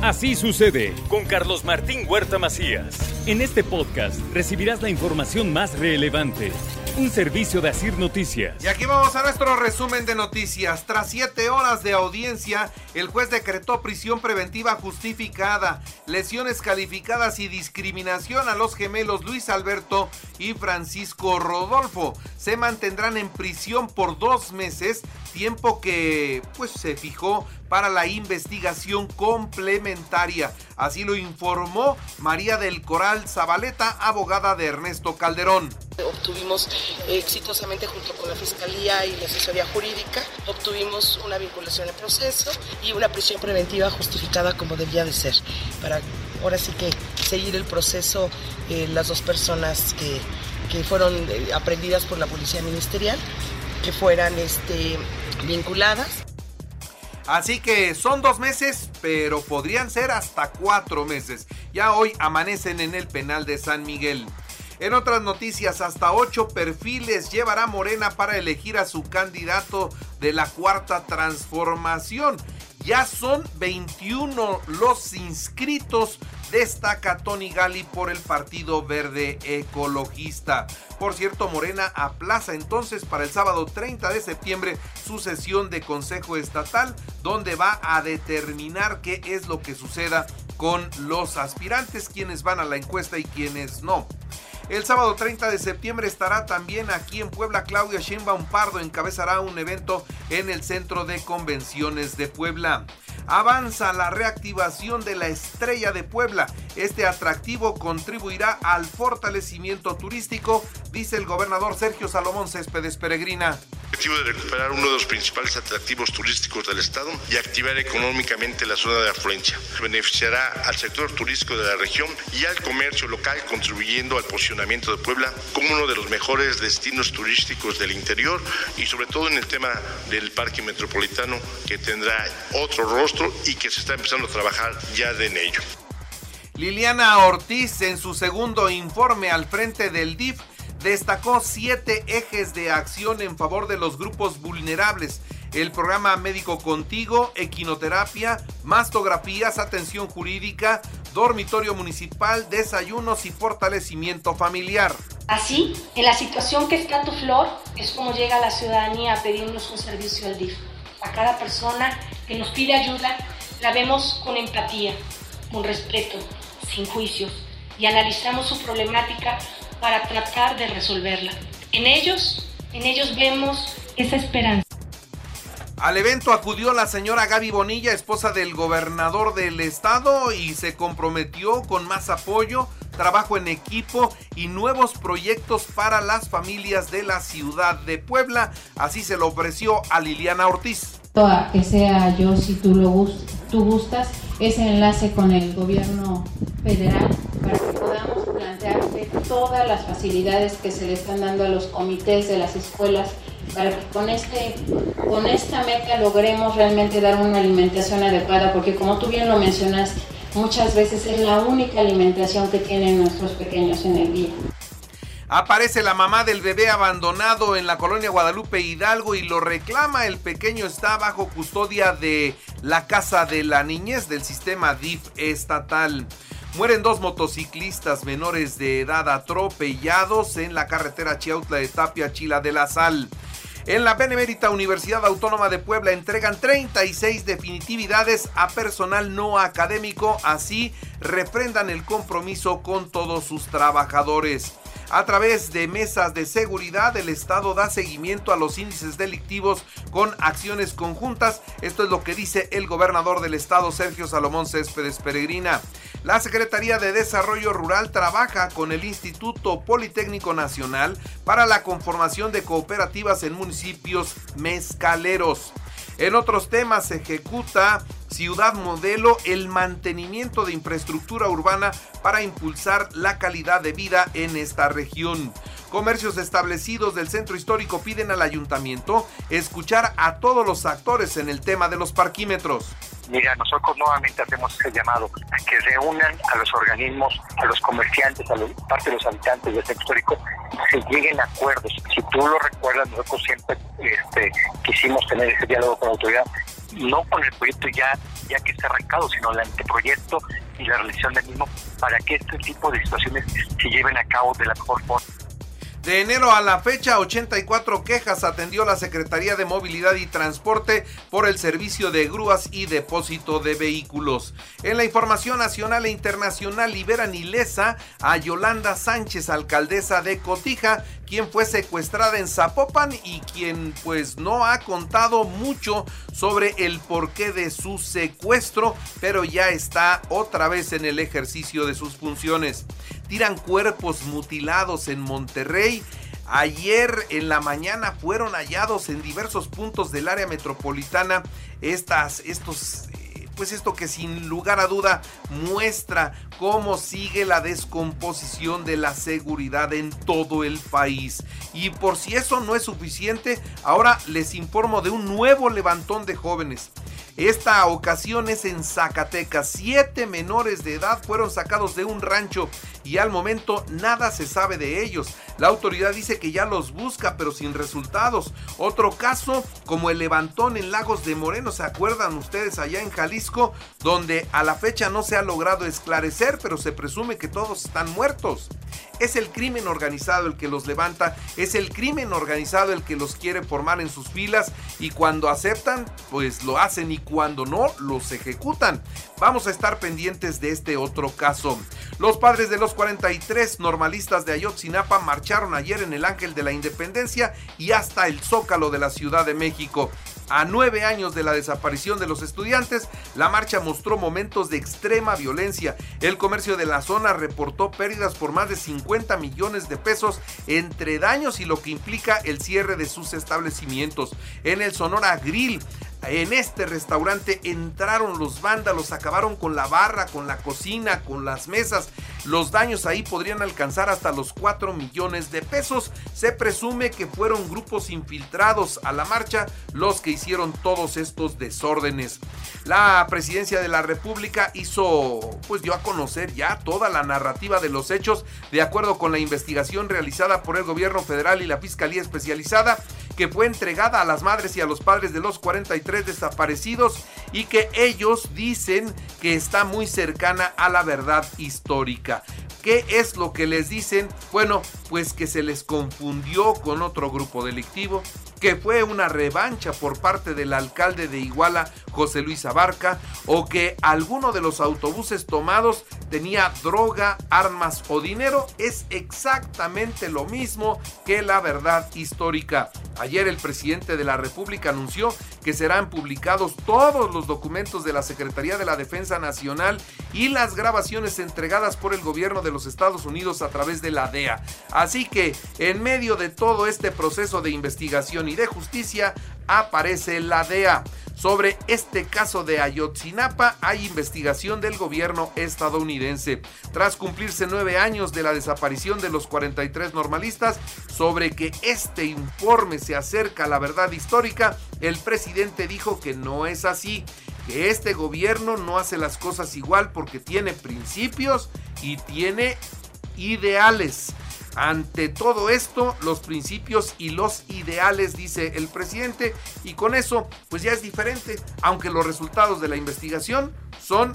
Así sucede con Carlos Martín Huerta Macías. En este podcast recibirás la información más relevante. Un servicio de Asir Noticias. Y aquí vamos a nuestro resumen de noticias. Tras siete horas de audiencia, el juez decretó prisión preventiva justificada, lesiones calificadas y discriminación a los gemelos Luis Alberto y Francisco Rodolfo. Se mantendrán en prisión por dos meses, tiempo que pues se fijó para la investigación complementaria. Así lo informó María del Coral Zabaleta, abogada de Ernesto Calderón. Obtuvimos exitosamente junto con la Fiscalía y la asesoría jurídica, obtuvimos una vinculación al proceso y una prisión preventiva justificada como debía de ser, para ahora sí que seguir el proceso eh, las dos personas que, que fueron eh, aprendidas por la Policía Ministerial, que fueran este, vinculadas. Así que son dos meses, pero podrían ser hasta cuatro meses. Ya hoy amanecen en el penal de San Miguel. En otras noticias, hasta ocho perfiles llevará Morena para elegir a su candidato de la cuarta transformación. Ya son 21 los inscritos, destaca Tony Gali por el Partido Verde Ecologista. Por cierto, Morena aplaza entonces para el sábado 30 de septiembre su sesión de Consejo Estatal, donde va a determinar qué es lo que suceda con los aspirantes, quienes van a la encuesta y quienes no. El sábado 30 de septiembre estará también aquí en Puebla Claudia Sheinbaum Pardo encabezará un evento en el Centro de Convenciones de Puebla. Avanza la reactivación de la Estrella de Puebla. Este atractivo contribuirá al fortalecimiento turístico, dice el gobernador Sergio Salomón Céspedes Peregrina objetivo de recuperar uno de los principales atractivos turísticos del Estado y activar económicamente la zona de afluencia. Beneficiará al sector turístico de la región y al comercio local, contribuyendo al posicionamiento de Puebla como uno de los mejores destinos turísticos del interior y sobre todo en el tema del parque metropolitano que tendrá otro rostro y que se está empezando a trabajar ya de en ello. Liliana Ortiz en su segundo informe al frente del DIF destacó siete ejes de acción en favor de los grupos vulnerables. El programa Médico Contigo, equinoterapia, mastografías, atención jurídica, dormitorio municipal, desayunos y fortalecimiento familiar. Así, en la situación que está tu flor, es como llega la ciudadanía a pedirnos un servicio al DIF. A cada persona que nos pide ayuda, la vemos con empatía, con respeto, sin juicios, y analizamos su problemática para tratar de resolverla. En ellos, en ellos vemos esa esperanza. Al evento acudió la señora Gaby Bonilla, esposa del gobernador del estado, y se comprometió con más apoyo, trabajo en equipo y nuevos proyectos para las familias de la ciudad de Puebla. Así se lo ofreció a Liliana Ortiz. que sea yo, si tú lo tú gustas, ese enlace con el gobierno federal para que podamos plantearte todas las facilidades que se le están dando a los comités de las escuelas para que con, este, con esta meta logremos realmente dar una alimentación adecuada, porque como tú bien lo mencionaste, muchas veces es la única alimentación que tienen nuestros pequeños en el día. Aparece la mamá del bebé abandonado en la colonia Guadalupe Hidalgo y lo reclama. El pequeño está bajo custodia de la Casa de la Niñez del sistema DIF estatal. Mueren dos motociclistas menores de edad atropellados en la carretera Chiautla de Tapia, Chila de la Sal. En la Benemérita Universidad Autónoma de Puebla entregan 36 definitividades a personal no académico, así refrendan el compromiso con todos sus trabajadores. A través de mesas de seguridad, el Estado da seguimiento a los índices delictivos con acciones conjuntas. Esto es lo que dice el gobernador del Estado, Sergio Salomón Céspedes Peregrina. La Secretaría de Desarrollo Rural trabaja con el Instituto Politécnico Nacional para la conformación de cooperativas en municipios mezcaleros. En otros temas se ejecuta Ciudad Modelo el mantenimiento de infraestructura urbana para impulsar la calidad de vida en esta región. Comercios establecidos del centro histórico piden al ayuntamiento escuchar a todos los actores en el tema de los parquímetros. Mira, nosotros nuevamente hacemos ese llamado a que reúnan a los organismos, a los comerciantes, a los, parte de los habitantes del centro histórico, se lleguen a acuerdos. Si tú lo recuerdas, nosotros siempre este, quisimos tener ese diálogo con la autoridad no con el proyecto ya, ya que está arrancado, sino el anteproyecto y la realización del mismo para que este tipo de situaciones se lleven a cabo de la mejor forma. De enero a la fecha, 84 quejas atendió la Secretaría de Movilidad y Transporte por el servicio de grúas y depósito de vehículos. En la información nacional e internacional, liberan ilesa a Yolanda Sánchez, alcaldesa de Cotija, quien fue secuestrada en Zapopan y quien pues no ha contado mucho sobre el porqué de su secuestro, pero ya está otra vez en el ejercicio de sus funciones. Tiran cuerpos mutilados en Monterrey. Ayer en la mañana fueron hallados en diversos puntos del área metropolitana estas, estos pues esto que sin lugar a duda muestra cómo sigue la descomposición de la seguridad en todo el país. Y por si eso no es suficiente, ahora les informo de un nuevo levantón de jóvenes. Esta ocasión es en Zacatecas. Siete menores de edad fueron sacados de un rancho y al momento nada se sabe de ellos. La autoridad dice que ya los busca pero sin resultados. Otro caso como el levantón en Lagos de Moreno, ¿se acuerdan ustedes allá en Jalisco? Donde a la fecha no se ha logrado esclarecer pero se presume que todos están muertos. Es el crimen organizado el que los levanta, es el crimen organizado el que los quiere formar en sus filas y cuando aceptan, pues lo hacen y cuando no, los ejecutan. Vamos a estar pendientes de este otro caso. Los padres de los 43 normalistas de Ayotzinapa marcharon ayer en el Ángel de la Independencia y hasta el Zócalo de la Ciudad de México. A nueve años de la desaparición de los estudiantes, la marcha mostró momentos de extrema violencia. El comercio de la zona reportó pérdidas por más de 50 millones de pesos entre daños y lo que implica el cierre de sus establecimientos. En el Sonora Grill, en este restaurante entraron los vándalos, acabaron con la barra, con la cocina, con las mesas. Los daños ahí podrían alcanzar hasta los 4 millones de pesos. Se presume que fueron grupos infiltrados a la marcha los que hicieron todos estos desórdenes. La presidencia de la República hizo, pues dio a conocer ya toda la narrativa de los hechos de acuerdo con la investigación realizada por el gobierno federal y la Fiscalía Especializada que fue entregada a las madres y a los padres de los 43 desaparecidos y que ellos dicen que está muy cercana a la verdad histórica. ¿Qué es lo que les dicen? Bueno, pues que se les confundió con otro grupo delictivo, que fue una revancha por parte del alcalde de Iguala, José Luis Abarca, o que alguno de los autobuses tomados tenía droga, armas o dinero, es exactamente lo mismo que la verdad histórica. Ayer el presidente de la República anunció que serán publicados todos los documentos de la Secretaría de la Defensa Nacional y las grabaciones entregadas por el gobierno de los Estados Unidos a través de la DEA. Así que, en medio de todo este proceso de investigación y de justicia, aparece la DEA. Sobre este caso de Ayotzinapa hay investigación del gobierno estadounidense. Tras cumplirse nueve años de la desaparición de los 43 normalistas, sobre que este informe se acerca a la verdad histórica, el presidente dijo que no es así, que este gobierno no hace las cosas igual porque tiene principios y tiene ideales. Ante todo esto, los principios y los ideales, dice el presidente, y con eso, pues ya es diferente, aunque los resultados de la investigación son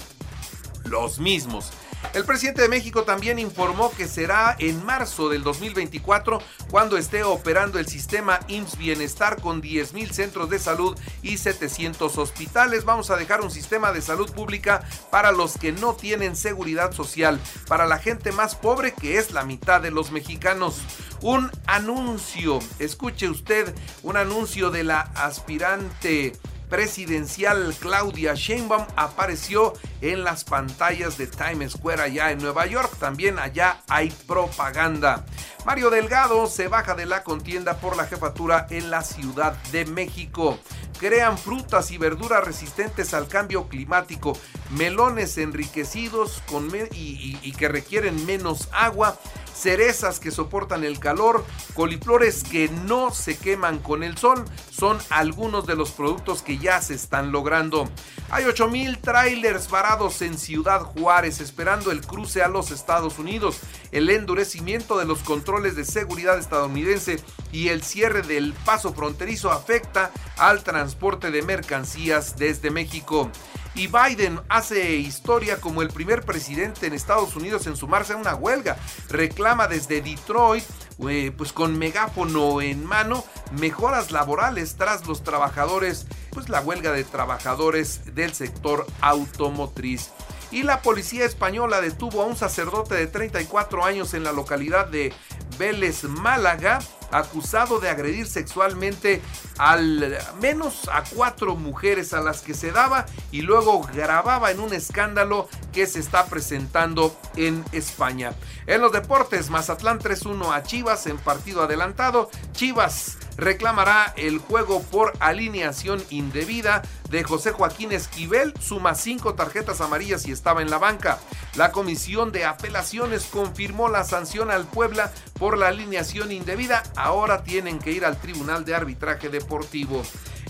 los mismos. El presidente de México también informó que será en marzo del 2024 cuando esté operando el sistema IMSS Bienestar con 10.000 centros de salud y 700 hospitales. Vamos a dejar un sistema de salud pública para los que no tienen seguridad social, para la gente más pobre que es la mitad de los mexicanos. Un anuncio, escuche usted, un anuncio de la aspirante presidencial Claudia Sheinbaum apareció en las pantallas de Times Square allá en Nueva York. También allá hay propaganda. Mario Delgado se baja de la contienda por la jefatura en la Ciudad de México. Crean frutas y verduras resistentes al cambio climático, melones enriquecidos con y, y que requieren menos agua cerezas que soportan el calor, coliflores que no se queman con el sol, son algunos de los productos que ya se están logrando. Hay 8000 trailers varados en Ciudad Juárez esperando el cruce a los Estados Unidos. El endurecimiento de los controles de seguridad estadounidense y el cierre del paso fronterizo afecta al transporte de mercancías desde México. Y Biden hace historia como el primer presidente en Estados Unidos en sumarse a una huelga. Reclama desde Detroit, eh, pues con megáfono en mano, mejoras laborales tras los trabajadores, pues la huelga de trabajadores del sector automotriz. Y la policía española detuvo a un sacerdote de 34 años en la localidad de Vélez, Málaga, acusado de agredir sexualmente al menos a cuatro mujeres a las que se daba y luego grababa en un escándalo que se está presentando en España. En los deportes, Mazatlán 3-1 a Chivas en partido adelantado. Chivas reclamará el juego por alineación indebida de José Joaquín Esquivel, suma cinco tarjetas amarillas y estaba en la banca. La comisión de apelaciones confirmó la sanción al Puebla por la alineación indebida. Ahora tienen que ir al Tribunal de Arbitraje Deportivo.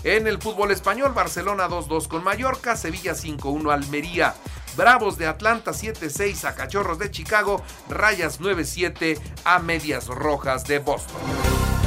En el fútbol español, Barcelona 2-2 con Mallorca, Sevilla 5-1 Almería. Bravos de Atlanta 7-6 a Cachorros de Chicago, Rayas 9-7 a Medias Rojas de Boston.